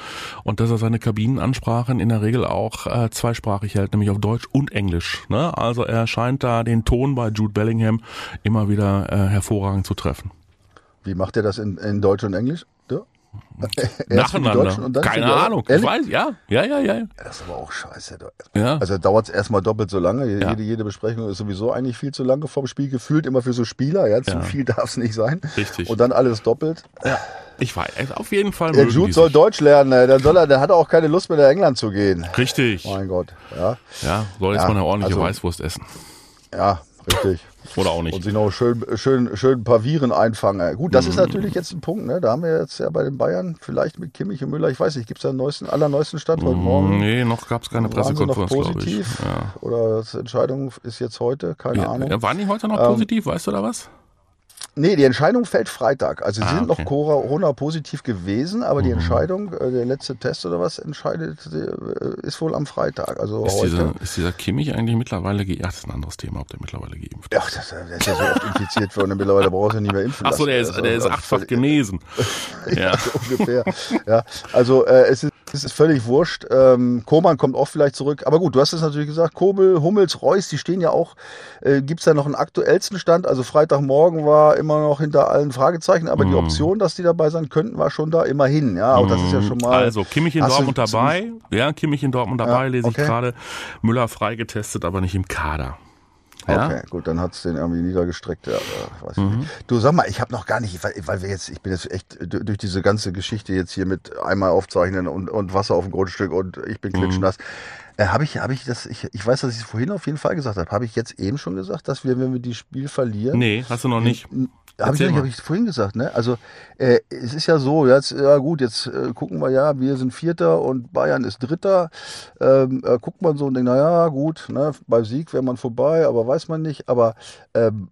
Speaker 2: und dass er seine Kabinenansprachen in der Regel auch äh, zweisprachig hält, nämlich auf Deutsch und Englisch. Ne? Also er scheint da den Ton bei Jude Bellingham immer wieder äh, hervorragend zu treffen.
Speaker 3: Wie macht er das in, in Deutsch und Englisch?
Speaker 2: Nacheinander. Keine Ahnung. Ich weiß, ja. Ja, ja, ja.
Speaker 3: Das ist aber auch scheiße. Ja. Also dauert es erstmal doppelt so lange. Ja. Jede, jede Besprechung ist sowieso eigentlich viel zu lange vom Spiel gefühlt, immer für so Spieler. Ja, zu ja. viel darf es nicht sein.
Speaker 2: Richtig.
Speaker 3: Und dann alles doppelt.
Speaker 2: Ja. Ich weiß, auf jeden Fall.
Speaker 3: Der Jude soll Deutsch lernen, dann soll er, der hat auch keine Lust mehr nach England zu gehen.
Speaker 2: Richtig.
Speaker 3: Mein Gott, ja.
Speaker 2: Ja, soll jetzt mal eine ordentliche also, Weißwurst essen.
Speaker 3: Ja, richtig.
Speaker 2: Oder auch nicht.
Speaker 3: Und sich noch schön, schön, schön ein paar Viren einfangen. Gut, das mhm. ist natürlich jetzt ein Punkt, ne? Da haben wir jetzt ja bei den Bayern, vielleicht mit Kimmich und Müller, ich weiß nicht, gibt es da einen neuesten, allerneuesten Stand heute Morgen?
Speaker 2: Nee, noch gab es keine Pressekonferenz,
Speaker 3: glaube ich. Ja. Oder die Entscheidung ist jetzt heute, keine
Speaker 2: ja,
Speaker 3: Ahnung.
Speaker 2: Ja, waren die heute noch ähm, positiv, weißt du da was?
Speaker 3: Nee, die Entscheidung fällt Freitag. Also sie ah, sind okay. noch Corona-positiv gewesen, aber mhm. die Entscheidung, äh, der letzte Test oder was entscheidet, äh, ist wohl am Freitag. Also
Speaker 2: ist,
Speaker 3: heute.
Speaker 2: Dieser, ist dieser Kimmich eigentlich mittlerweile geimpft? Ja, das ist ein anderes Thema, ob der mittlerweile geimpft
Speaker 3: ist. Ja, das, der ist ja so oft infiziert worden, mittlerweile braucht er nicht mehr impfen
Speaker 2: Achso, der ist, also, der ist achtfach genesen.
Speaker 3: ja, so ungefähr. Ja, also äh, es ist es ist völlig wurscht. Ähm, Koman kommt auch vielleicht zurück. Aber gut, du hast es natürlich gesagt. Kobel, Hummels, Reus, die stehen ja auch. Äh, Gibt es da noch einen aktuellsten Stand? Also Freitagmorgen war immer noch hinter allen Fragezeichen, aber mm. die mhm. Option, dass die dabei sein könnten, war schon da immerhin. Ja, auch mm. das ist ja mhm. schon mal.
Speaker 2: Also Kimmich in Dortmund dabei. Ja, Kimmich in Dortmund dabei, ja, lese okay. ich gerade. Müller freigetestet, aber nicht im Kader.
Speaker 3: Ja? Okay, gut, dann hat's den irgendwie niedergestreckt. Ja, weiß mhm. nicht. Du sag mal, ich habe noch gar nicht, weil, weil wir jetzt, ich bin jetzt echt durch diese ganze Geschichte jetzt hier mit einmal aufzeichnen und, und Wasser auf dem Grundstück und ich bin klitschnass. Mhm. Äh, habe ich, habe ich das, ich, ich weiß, dass ich es vorhin auf jeden Fall gesagt habe. Habe ich jetzt eben schon gesagt, dass wir, wenn wir die Spiel verlieren.
Speaker 2: Nee, hast du noch nicht.
Speaker 3: Habe ich, hab ich vorhin gesagt, ne? Also äh, es ist ja so, jetzt, ja gut, jetzt äh, gucken wir ja, wir sind Vierter und Bayern ist Dritter. Ähm, äh, guckt man so und denkt, naja, gut, ne, bei Sieg wäre man vorbei, aber weiß man nicht. Aber ähm,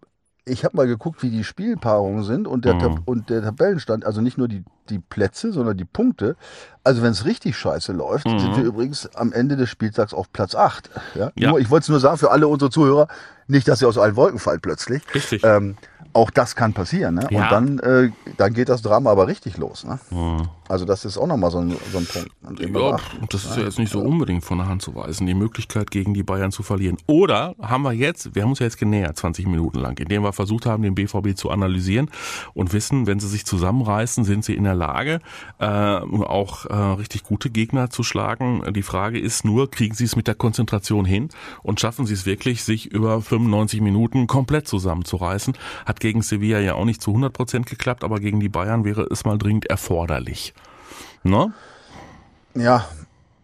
Speaker 3: ich habe mal geguckt, wie die Spielpaarungen sind und der, mhm. und der Tabellenstand, also nicht nur die, die Plätze, sondern die Punkte. Also wenn es richtig scheiße läuft, mhm. sind wir übrigens am Ende des Spieltags auf Platz 8. Ja? ja. Nur, ich wollte es nur sagen für alle unsere Zuhörer, nicht, dass ihr aus allen Wolken fallt plötzlich.
Speaker 2: Richtig.
Speaker 3: Ähm, auch das kann passieren. Ne? Ja. Und dann, äh, dann geht das Drama aber richtig los. Ne? Mhm. Also das ist auch nochmal so ein, so ein Punkt.
Speaker 2: Ja, das ist ja jetzt nicht so unbedingt von der Hand zu weisen, die Möglichkeit gegen die Bayern zu verlieren. Oder haben wir jetzt, wir haben uns ja jetzt genähert, 20 Minuten lang, indem wir versucht haben, den BVB zu analysieren und wissen, wenn sie sich zusammenreißen, sind sie in der Lage, äh, auch äh, richtig gute Gegner zu schlagen. Die Frage ist nur, kriegen sie es mit der Konzentration hin und schaffen sie es wirklich, sich über 95 Minuten komplett zusammenzureißen? Hat gegen Sevilla ja auch nicht zu 100 Prozent geklappt, aber gegen die Bayern wäre es mal dringend erforderlich. Ne?
Speaker 3: Ja,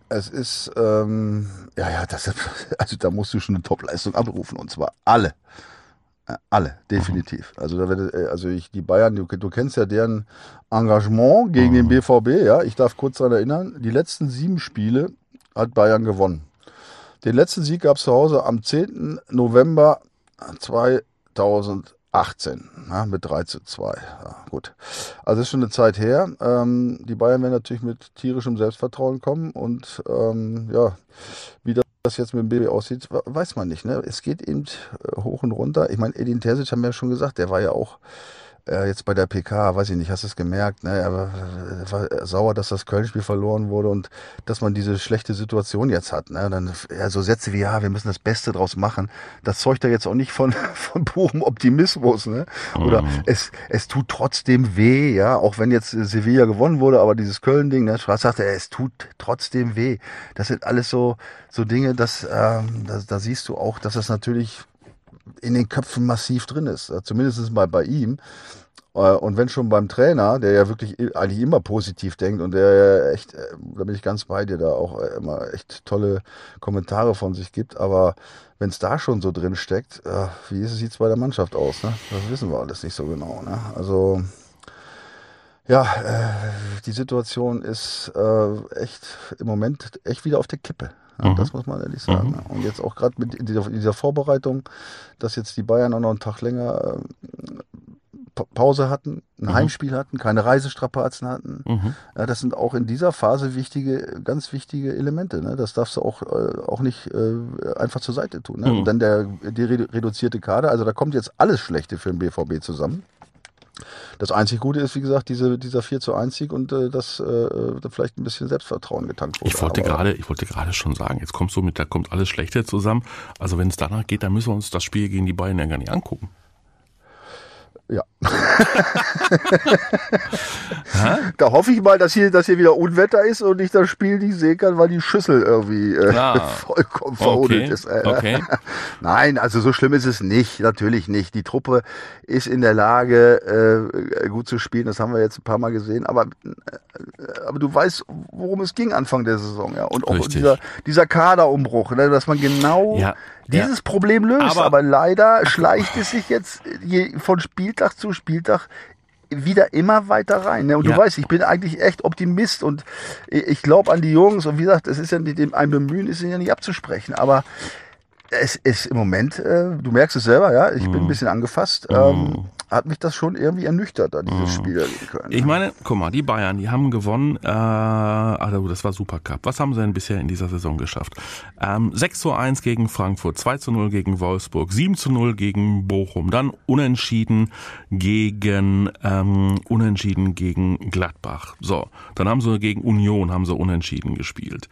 Speaker 3: es ist, ähm, ja, ja, das, also da musst du schon eine Topleistung abrufen und zwar alle. Äh, alle, definitiv. Also, da wird, äh, also ich, die Bayern, du, du kennst ja deren Engagement gegen den BVB, mhm. ja. Ich darf kurz daran erinnern, die letzten sieben Spiele hat Bayern gewonnen. Den letzten Sieg gab es zu Hause am 10. November 2000. 18 ja, mit 3 zu 2. Ja, gut. Also ist schon eine Zeit her. Ähm, die Bayern werden natürlich mit tierischem Selbstvertrauen kommen und ähm, ja, wie das jetzt mit dem Baby aussieht, weiß man nicht. Ne? Es geht eben äh, hoch und runter. Ich meine, Edin Terzic haben wir ja schon gesagt, der war ja auch äh, jetzt bei der PK, weiß ich nicht, hast du es gemerkt, ne? er war, war sauer, dass das Köln-Spiel verloren wurde und dass man diese schlechte Situation jetzt hat. Ne? Dann ja, so Sätze wie, ja, wir müssen das Beste draus machen, das zeugt ja jetzt auch nicht von, von purem Optimismus. Ne? Oder mhm. es, es tut trotzdem weh, ja, auch wenn jetzt Sevilla gewonnen wurde, aber dieses Köln-Ding, ne? Schwarz sagte, es tut trotzdem weh. Das sind alles so, so Dinge, dass, ähm, da, da siehst du auch, dass das natürlich in den Köpfen massiv drin ist. Zumindest mal bei ihm. Äh, und wenn schon beim Trainer, der ja wirklich eigentlich immer positiv denkt und der ja echt, äh, da bin ich ganz bei dir, da auch äh, immer echt tolle Kommentare von sich gibt, aber wenn es da schon so drin steckt, wie sieht es bei der Mannschaft aus? Ne? Das wissen wir alles nicht so genau. Ne? Also Ja, die Situation ist echt im Moment echt wieder auf der Kippe. Ja, mhm. Das muss man ehrlich sagen. Mhm. Und jetzt auch gerade mit dieser, Vorbereitung, dass jetzt die Bayern auch noch einen Tag länger äh, Pause hatten, ein mhm. Heimspiel hatten, keine Reisestrapazen hatten. Mhm. Ja, das sind auch in dieser Phase wichtige, ganz wichtige Elemente. Ne? Das darfst du auch, äh, auch nicht äh, einfach zur Seite tun. Ne? Mhm. Und dann der die reduzierte Kader, also da kommt jetzt alles Schlechte für den BVB zusammen. Das einzig Gute ist, wie gesagt, diese, dieser 4 zu 1 Sieg und äh, dass äh, vielleicht ein bisschen Selbstvertrauen getankt wurde.
Speaker 2: Ich wollte gerade, ich wollte gerade schon sagen, jetzt kommst du mit, da kommt alles Schlechte zusammen. Also wenn es danach geht, dann müssen wir uns das Spiel gegen die Bayern ja gar nicht angucken.
Speaker 3: Ja. da hoffe ich mal, dass hier, dass hier wieder Unwetter ist und ich das Spiel nicht sehen kann, weil die Schüssel irgendwie äh, ah, vollkommen verhudelt okay, ist. Äh. Okay. Nein, also so schlimm ist es nicht, natürlich nicht. Die Truppe ist in der Lage, äh, gut zu spielen, das haben wir jetzt ein paar Mal gesehen, aber, äh, aber du weißt, worum es ging Anfang der Saison, ja. Und auch dieser, dieser Kaderumbruch, ne, dass man genau ja dieses ja. Problem löst. Aber, aber leider schleicht es sich jetzt von Spieltag zu Spieltag wieder immer weiter rein. Ne? Und ja. du weißt, ich bin eigentlich echt Optimist und ich glaube an die Jungs. Und wie gesagt, es ist ja nicht dem ein Bemühen, ist ja nicht abzusprechen. Aber es ist im Moment, äh, du merkst es selber, ja, ich mm. bin ein mhm. bisschen angefasst. Mm. Ähm, hat mich das schon irgendwie ernüchtert, da dieses mm. Spiel erleben können.
Speaker 2: Ich meine, guck mal, die Bayern, die haben gewonnen, äh, also das war Supercup. Was haben sie denn bisher in dieser Saison geschafft? Ähm, 6 zu 1 gegen Frankfurt, 2 zu 0 gegen Wolfsburg, 7 zu 0 gegen Bochum, dann unentschieden gegen ähm, unentschieden gegen Gladbach. So, dann haben sie gegen Union haben sie unentschieden gespielt.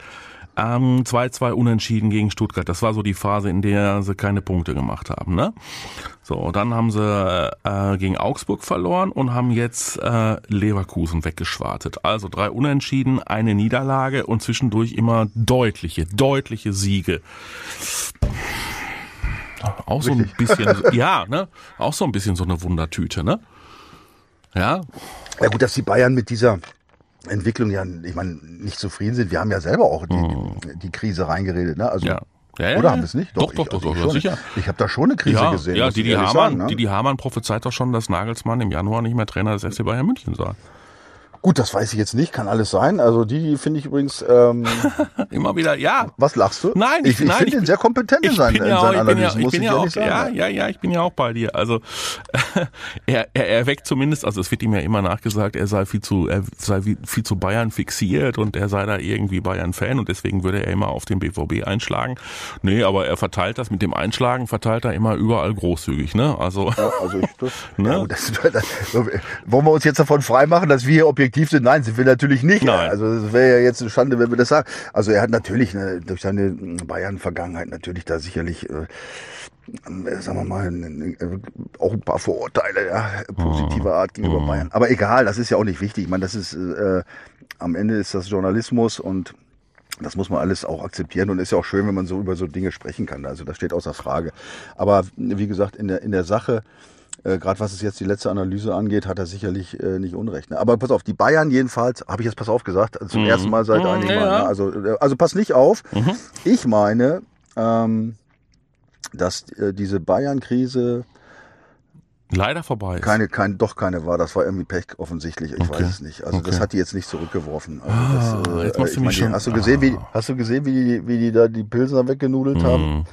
Speaker 2: 2-2 unentschieden gegen Stuttgart. Das war so die Phase, in der sie keine Punkte gemacht haben. Ne? So, dann haben sie äh, gegen Augsburg verloren und haben jetzt äh, Leverkusen weggeschwartet. Also drei Unentschieden, eine Niederlage und zwischendurch immer deutliche, deutliche Siege. Auch so ein bisschen, ja, ne? Auch so ein bisschen so eine Wundertüte, ne? Ja.
Speaker 3: Ja gut, dass die Bayern mit dieser Entwicklung ja, ich meine, nicht zufrieden sind. Wir haben ja selber auch die, mhm. die Krise reingeredet. Ne? Also ja. Ja, ja, Oder haben wir es nicht?
Speaker 2: Doch, doch, ich, doch, also doch,
Speaker 3: sicher. Ich habe da schon eine Krise
Speaker 2: ja,
Speaker 3: gesehen.
Speaker 2: Ja, Didi Hamann, ne? Didi Hamann prophezeit doch schon, dass Nagelsmann im Januar nicht mehr Trainer des FC Bayern München sei.
Speaker 3: Gut, das weiß ich jetzt nicht, kann alles sein. Also die, finde ich übrigens ähm,
Speaker 2: immer wieder. Ja.
Speaker 3: Was lachst du?
Speaker 2: Nein,
Speaker 3: ich, ich, ich finde ihn sehr kompetent in seinen, ja auch, Analysen.
Speaker 2: Ich bin ja, ich bin ja auch, ja, ja, ja, ich bin ja auch bei dir. Also er, er erweckt zumindest, also es wird ihm ja immer nachgesagt, er sei viel zu, er sei viel zu Bayern fixiert und er sei da irgendwie Bayern-Fan und deswegen würde er immer auf den BVB einschlagen. Nee, aber er verteilt das mit dem Einschlagen, verteilt er immer überall großzügig, ne? Also, ja, also ich,
Speaker 3: das, ne? Ja, das, das, wollen wir uns jetzt davon freimachen, dass wir hier objektiv objektiv sind. Nein, sind wir natürlich nicht. Nein. Also es wäre ja jetzt eine Schande, wenn wir das sagen. Also er hat natürlich ne, durch seine Bayern-Vergangenheit natürlich da sicherlich äh, sagen wir mal, auch ein paar Vorurteile, ja, positiver Art gegenüber mhm. Bayern. Aber egal, das ist ja auch nicht wichtig. Ich meine, das ist äh, am Ende ist das Journalismus und das muss man alles auch akzeptieren und ist ja auch schön, wenn man so über so Dinge sprechen kann. Also das steht außer Frage. Aber wie gesagt, in der, in der Sache äh, Gerade was es jetzt die letzte Analyse angeht, hat er sicherlich äh, nicht Unrecht. Ne? Aber pass auf, die Bayern jedenfalls, habe ich jetzt pass auf gesagt, also zum mhm. ersten Mal seit mhm, einigen ja. Mal. Ne? Also, äh, also pass nicht auf. Mhm. Ich meine, ähm, dass äh, diese Bayern-Krise
Speaker 2: leider vorbei ist.
Speaker 3: Keine, kein, doch keine war. Das war irgendwie Pech offensichtlich. Ich okay. weiß es nicht. Also okay. das hat die jetzt nicht zurückgeworfen. Also ah, das, äh, jetzt machst du mich meine, schon. Hast du gesehen, ah. wie hast du gesehen, wie die, wie die da die Pilsner weggenudelt mhm. haben?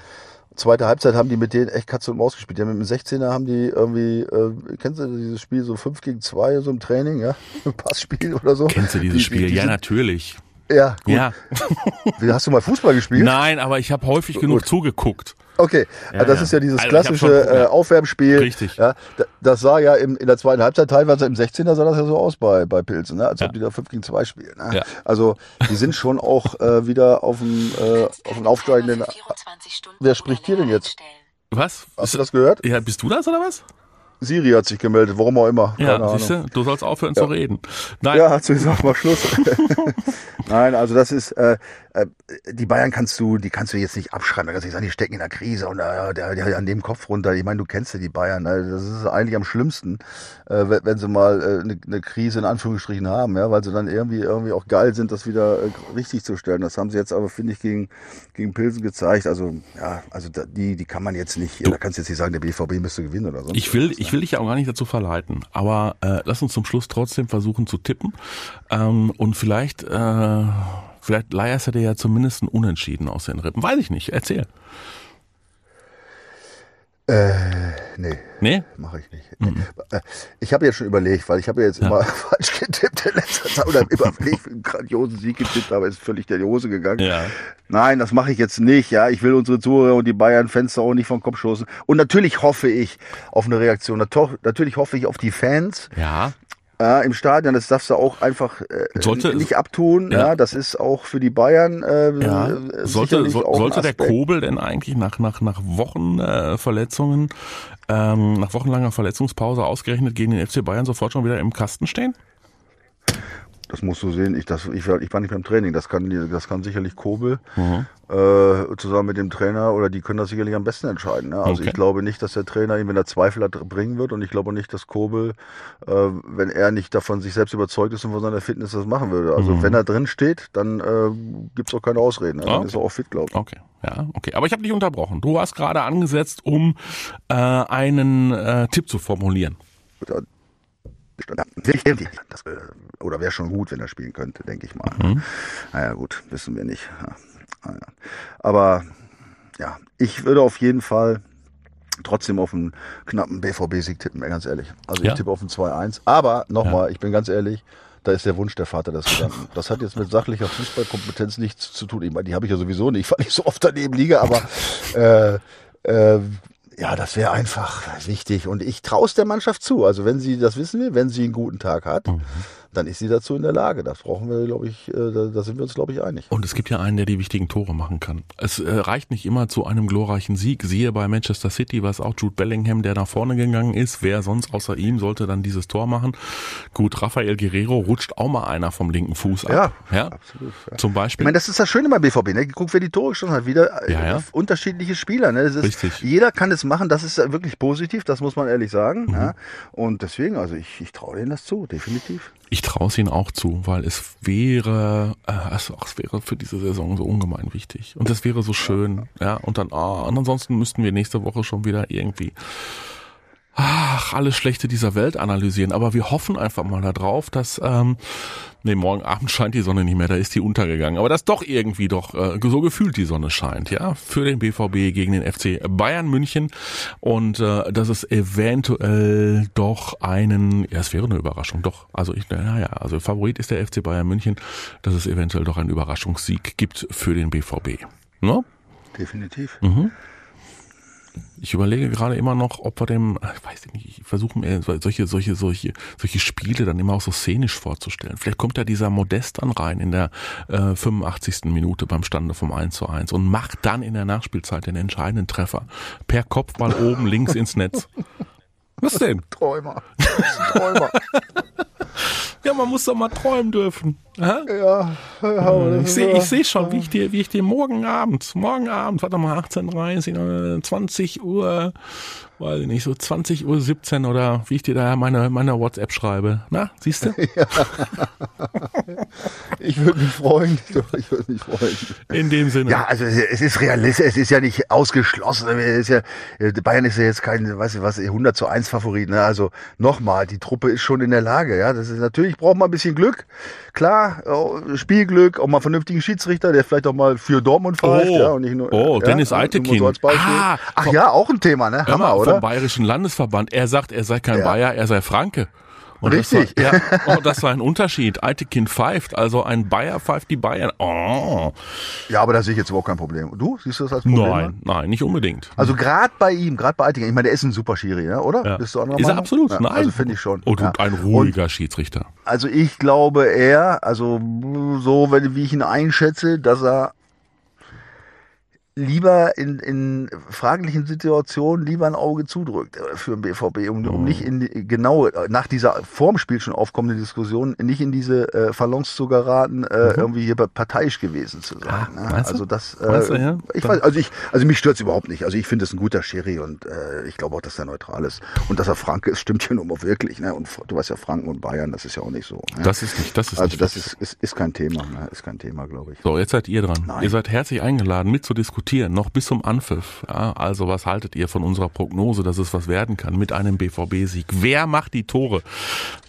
Speaker 3: Zweite Halbzeit haben die mit denen echt Katze und Maus gespielt. Die haben mit dem 16er haben die irgendwie, äh, kennst du dieses Spiel so 5 gegen 2 so im Training, ja? Passspiel oder so?
Speaker 2: Kennst du dieses die, Spiel? Die, die ja, natürlich.
Speaker 3: Ja,
Speaker 2: gut. Ja.
Speaker 3: Hast du mal Fußball gespielt?
Speaker 2: Nein, aber ich habe häufig genug gut. zugeguckt.
Speaker 3: Okay, ja, also das ja. ist ja dieses also klassische schon, äh, Aufwärmspiel.
Speaker 2: Richtig.
Speaker 3: Ja, das sah ja im, in der zweiten Halbzeit teilweise im 16er sah das ja so aus bei, bei Pilzen, ne? als ob die da 5 gegen 2 spielen. Ne? Also die sind schon auch äh, wieder auf dem, äh, auf dem aufsteigenden... Wer spricht hier denn jetzt?
Speaker 2: Was?
Speaker 3: Hast du das gehört?
Speaker 2: Ja, bist du das oder was?
Speaker 3: Siri hat sich gemeldet, warum auch immer.
Speaker 2: Ja, siehst du, du sollst aufhören ja. zu reden.
Speaker 3: Nein. Ja, hat sie gesagt, mal Schluss. Nein, also das ist, äh, äh, die Bayern kannst du, die kannst du jetzt nicht abschreiben. Da kannst du nicht sagen, die stecken in der Krise und äh, der, der an dem Kopf runter. Ich meine, du kennst ja die Bayern. Ne? Das ist eigentlich am schlimmsten, äh, wenn, wenn sie mal äh, eine, eine Krise in Anführungsstrichen haben, ja, weil sie dann irgendwie irgendwie auch geil sind, das wieder äh, richtig zu stellen. Das haben sie jetzt aber, finde ich, gegen, gegen Pilsen gezeigt. Also, ja, also die, die kann man jetzt nicht, du, da kannst du jetzt nicht sagen, der BVB müsste gewinnen oder so.
Speaker 2: Ich will, ich will dich ja auch gar nicht dazu verleiten, aber äh, lass uns zum Schluss trotzdem versuchen zu tippen ähm, und vielleicht, äh, vielleicht leierst du dir ja zumindest ein Unentschieden aus den Rippen. Weiß ich nicht, erzähl.
Speaker 3: Äh, nee.
Speaker 2: Nee?
Speaker 3: Mache ich nicht. Mhm. Ich habe jetzt schon überlegt, weil ich habe jetzt ja. immer falsch getippt in letzter Zeit oder immer einen grandiosen Sieg getippt, aber ist völlig die Hose gegangen.
Speaker 2: Ja.
Speaker 3: Nein, das mache ich jetzt nicht. Ja, ich will unsere Zuhörer und die Bayern-Fans auch nicht vom Kopf stoßen. Und natürlich hoffe ich auf eine Reaktion. Natürlich hoffe ich auf die Fans.
Speaker 2: Ja
Speaker 3: äh, im Stadion. Das darfst du auch einfach äh, sollte, nicht abtun. Ja. ja. das ist auch für die Bayern. Äh,
Speaker 2: ja. Sollte, so, sollte der Kobel denn eigentlich nach nach nach Wochen äh, Verletzungen, ähm, nach wochenlanger Verletzungspause ausgerechnet gegen den FC Bayern sofort schon wieder im Kasten stehen?
Speaker 3: Das musst du sehen. Ich, das, ich, ich war nicht beim Training. Das kann, das kann sicherlich Kobel mhm. äh, zusammen mit dem Trainer oder die können das sicherlich am besten entscheiden. Ne? Also okay. ich glaube nicht, dass der Trainer ihn, wenn er Zweifel hat, bringen wird. Und ich glaube nicht, dass Kobel, äh, wenn er nicht davon sich selbst überzeugt ist und von seiner Fitness das machen würde. Also mhm. wenn er drin steht, dann äh, gibt es auch keine Ausreden. Ne? Dann okay. ist er auch fit, glaube ich.
Speaker 2: Okay. Ja, okay. Aber ich habe dich unterbrochen. Du hast gerade angesetzt, um äh, einen äh, Tipp zu formulieren.
Speaker 3: Das, oder wäre schon gut, wenn er spielen könnte, denke ich mal. Mhm. Naja, gut, wissen wir nicht. Ja. Aber ja, ich würde auf jeden Fall trotzdem auf einen knappen BVB-Sieg tippen, ganz ehrlich. Also ich ja. tippe auf ein 2-1. Aber nochmal, ja. ich bin ganz ehrlich, da ist der Wunsch der Vater des Gedanken. Das hat jetzt mit sachlicher Fußballkompetenz nichts zu tun. Ich meine, die habe ich ja sowieso nicht, weil ich so oft daneben liege, aber äh, äh, ja, das wäre einfach wichtig. Und ich traue es der Mannschaft zu. Also wenn sie, das wissen wir, wenn sie einen guten Tag hat, mhm dann ist sie dazu in der Lage. Das brauchen wir, glaube ich, äh, da, sind wir uns, glaube ich, einig.
Speaker 2: Und es gibt ja einen, der die wichtigen Tore machen kann. Es äh, reicht nicht immer zu einem glorreichen Sieg. Siehe bei Manchester City, was auch Jude Bellingham, der nach vorne gegangen ist. Wer sonst außer ihm sollte dann dieses Tor machen? Gut, Rafael Guerrero rutscht auch mal einer vom linken Fuß ab. Ja, ja? absolut. Ja. Zum Beispiel.
Speaker 3: Ich meine, das ist das Schöne beim BVB. Ne? Guck, wer die Tore schon hat. Wieder äh, ja, unterschiedliche Spieler. Ne? Ist,
Speaker 2: Richtig.
Speaker 3: Jeder kann es machen. Das ist wirklich positiv. Das muss man ehrlich sagen. Mhm. Und deswegen, also ich, ich traue denen das zu, definitiv.
Speaker 2: Ich traue es ihnen auch zu, weil es wäre, äh, also es wäre für diese Saison so ungemein wichtig. Und es wäre so schön, ja. Und dann, ah, und ansonsten müssten wir nächste Woche schon wieder irgendwie ach, alles Schlechte dieser Welt analysieren. Aber wir hoffen einfach mal darauf, dass, ähm, nee, morgen Abend scheint die Sonne nicht mehr, da ist die untergegangen. Aber dass doch irgendwie doch äh, so gefühlt die Sonne scheint, ja, für den BVB gegen den FC Bayern München. Und äh, dass es eventuell doch einen, ja, es wäre eine Überraschung, doch. Also ich, naja, also Favorit ist der FC Bayern München, dass es eventuell doch einen Überraschungssieg gibt für den BVB.
Speaker 3: Ne? Definitiv.
Speaker 2: Mhm. Ich überlege gerade immer noch, ob wir dem, ich weiß nicht, ich versuche mir solche, solche, solche, solche Spiele dann immer auch so szenisch vorzustellen. Vielleicht kommt ja dieser Modest dann rein in der äh, 85. Minute beim Stande vom 1 zu 1 und macht dann in der Nachspielzeit den entscheidenden Treffer. Per Kopfball oben links ins Netz. Was denn?
Speaker 3: Träumer. Träumer.
Speaker 2: Ja, man muss doch mal träumen dürfen.
Speaker 3: Ja, ja,
Speaker 2: ja ich sehe ich seh schon, wie ich dir, wie ich dir morgen Abend, morgen Abend, warte mal, 18.30 20 Uhr, weiß ich nicht, so 20 Uhr 17 oder wie ich dir da meine, meine WhatsApp schreibe. Na, siehst du? Ja.
Speaker 3: ich würde mich freuen. Ich würde mich freuen.
Speaker 2: In dem Sinne.
Speaker 3: Ja, also es ist realistisch, es ist ja nicht ausgeschlossen. Es ist ja, Bayern ist ja jetzt kein, weiß ich was, 100 zu 1 Favorit. Ne? Also nochmal, die Truppe ist schon in der Lage. Ja, das ist natürlich braucht man ein bisschen Glück. Klar, Spielglück, auch mal vernünftigen Schiedsrichter, der vielleicht auch mal für Dortmund pfeift.
Speaker 2: Oh,
Speaker 3: ja,
Speaker 2: und nicht nur, oh ja, Dennis Eitekin. So
Speaker 3: ah, Ach ja, auch ein Thema, ne?
Speaker 2: Hammer, oder? Vom Bayerischen Landesverband. Er sagt, er sei kein ja. Bayer, er sei Franke.
Speaker 3: Und Richtig.
Speaker 2: Das war, ja, oh, das war ein Unterschied. Alte Kind pfeift, also ein Bayer pfeift die Bayern. Oh.
Speaker 3: Ja, aber da sehe ich jetzt überhaupt kein Problem. Du siehst du das als Problem?
Speaker 2: Nein, nein, nicht unbedingt.
Speaker 3: Also gerade bei ihm, gerade bei Altekin, ich meine, der ist ein super Schiri, ja, oder?
Speaker 2: Ja. Bist du anderer Ist er absolut? Ja,
Speaker 3: nein. Also finde ich schon.
Speaker 2: Und ja. ein ruhiger Und, Schiedsrichter.
Speaker 3: Also ich glaube eher, also so, wenn, wie ich ihn einschätze, dass er lieber in, in fraglichen Situationen lieber ein Auge zudrückt äh, für den BVB, um, um nicht in die, genau nach dieser vorm Spiel schon aufkommende Diskussion nicht in diese äh, Falons zu geraten, äh, mhm. irgendwie hier parteiisch gewesen zu sein. Ah, ne? Also das, äh, du, ja? ich weiß, also ich, also mich stört's überhaupt nicht. Also ich finde es ein guter Schiri und äh, ich glaube auch, dass er neutral ist und dass er Franke ist, stimmt ja nun mal wirklich. Ne? Und du weißt ja Franken und Bayern, das ist ja auch nicht so.
Speaker 2: Ne? Das ist nicht, das ist
Speaker 3: also
Speaker 2: nicht
Speaker 3: das ist, ist, ist kein Thema, ne? ist kein Thema, glaube ich.
Speaker 2: So, jetzt seid ihr dran. Nein. Ihr seid herzlich eingeladen, mit zu diskutieren diskutieren, noch bis zum Anpfiff. Ja, also was haltet ihr von unserer Prognose, dass es was werden kann mit einem BVB-Sieg? Wer macht die Tore?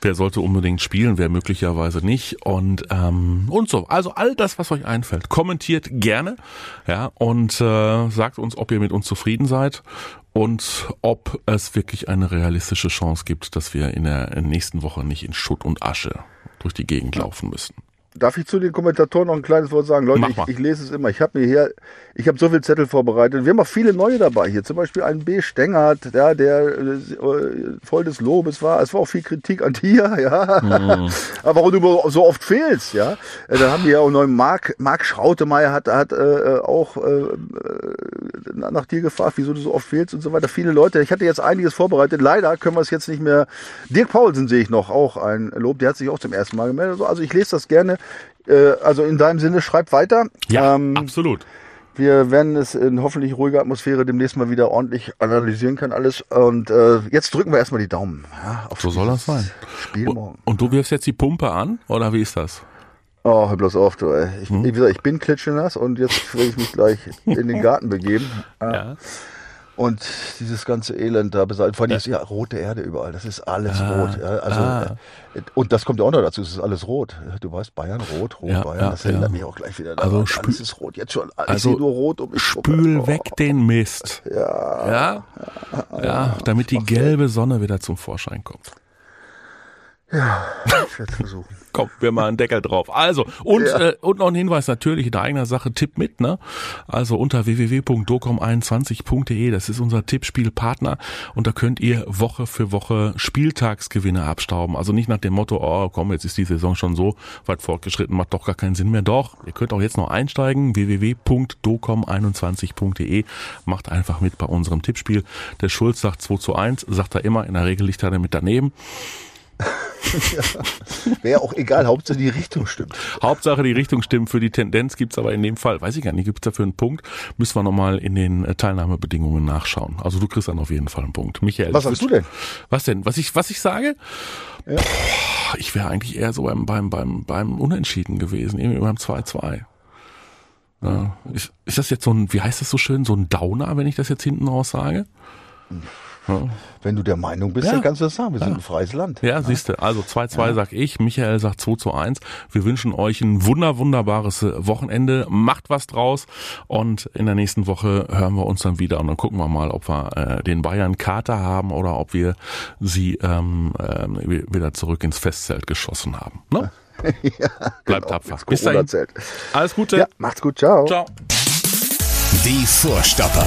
Speaker 2: Wer sollte unbedingt spielen, wer möglicherweise nicht? Und, ähm, und so. Also all das, was euch einfällt, kommentiert gerne ja, und äh, sagt uns, ob ihr mit uns zufrieden seid und ob es wirklich eine realistische Chance gibt, dass wir in der nächsten Woche nicht in Schutt und Asche durch die Gegend laufen müssen.
Speaker 3: Darf ich zu den Kommentatoren noch ein kleines Wort sagen? Leute, ich, ich, lese es immer. Ich habe mir hier, ich habe so viel Zettel vorbereitet. Wir haben auch viele neue dabei hier. Zum Beispiel einen B. Stengert, ja, der äh, voll des Lobes war. Es war auch viel Kritik an dir, ja. Mhm. Aber warum du so oft fehlst, ja. Äh, dann haben wir ja auch neuen Marc, Marc Schrautemeyer hat, hat äh, auch äh, äh, nach dir gefragt, wieso du so oft fehlst und so weiter. Viele Leute. Ich hatte jetzt einiges vorbereitet. Leider können wir es jetzt nicht mehr. Dirk Paulsen sehe ich noch, auch ein Lob. Der hat sich auch zum ersten Mal gemeldet. Also ich lese das gerne. Äh, also in deinem Sinne, schreib weiter.
Speaker 2: Ja, ähm, absolut.
Speaker 3: Wir werden es in hoffentlich ruhiger Atmosphäre demnächst mal wieder ordentlich analysieren können alles. Und äh, jetzt drücken wir erstmal die Daumen.
Speaker 2: Ja, so soll das sein. Spiel morgen. Und du wirfst jetzt die Pumpe an oder wie ist das?
Speaker 3: Oh, hör bloß auf, du. Ey. Ich, hm? wie gesagt, ich bin klitschenass und jetzt will ich mich gleich in den Garten begeben. Ja und dieses ganze Elend da beseitigen. Vor allem ja. ist ja rote Erde überall. Das ist alles ah, rot. Ja, also, ah. Äh, und das kommt ja auch noch dazu. Es ist alles rot. Du weißt, Bayern rot, rot, ja, Bayern. das erinnert mich auch gleich wieder
Speaker 2: daran. Also
Speaker 3: alles ist rot. Jetzt schon.
Speaker 2: Ich also nur rot um mich Spül oh. weg den Mist.
Speaker 3: Ja.
Speaker 2: Ja. Ja, damit die gelbe Sonne wieder zum Vorschein kommt.
Speaker 3: Ja, ich werde versuchen.
Speaker 2: Kommt wir mal einen Deckel drauf. Also, und, ja. äh, und noch ein Hinweis natürlich in eigener Sache, Tipp mit, ne? Also unter www.docom21.de, das ist unser Tippspielpartner und da könnt ihr Woche für Woche Spieltagsgewinne abstauben. Also nicht nach dem Motto, oh komm, jetzt ist die Saison schon so weit fortgeschritten, macht doch gar keinen Sinn mehr. Doch, ihr könnt auch jetzt noch einsteigen, www.docom21.de, macht einfach mit bei unserem Tippspiel. Der Schulz sagt 2 zu 1, sagt er immer, in der Regel liegt er damit daneben
Speaker 3: ja. Wäre auch egal, Hauptsache die Richtung stimmt.
Speaker 2: Hauptsache die Richtung stimmt. Für die Tendenz gibt's aber in dem Fall, weiß ich gar nicht, gibt's dafür einen Punkt? Müssen wir nochmal in den äh, Teilnahmebedingungen nachschauen. Also du kriegst dann auf jeden Fall einen Punkt. Michael.
Speaker 3: Was sagst du denn?
Speaker 2: Was denn? Was ich, was ich sage? Ja. Ich wäre eigentlich eher so beim, beim, beim, beim Unentschieden gewesen, irgendwie beim 2-2. Ja. Ist, ist das jetzt so ein, wie heißt das so schön, so ein Downer, wenn ich das jetzt hinten raus sage?
Speaker 3: Wenn du der Meinung bist, ja. dann kannst du das sagen. Wir ja. sind ein freies Land.
Speaker 2: Ja, ja. siehst du. Also 2-2 ja. sag ich, Michael sagt 2 zu 1. Wir wünschen euch ein wunder, wunderbares Wochenende. Macht was draus und in der nächsten Woche hören wir uns dann wieder und dann gucken wir mal, ob wir äh, den Bayern Kater haben oder ob wir sie ähm, äh, wieder zurück ins Festzelt geschossen haben. Ne? ja, Bleibt genau. tapfer. Bis dahin. Alles Gute. Ja,
Speaker 3: macht's gut. Ciao. Ciao.
Speaker 1: Die Vorstopper.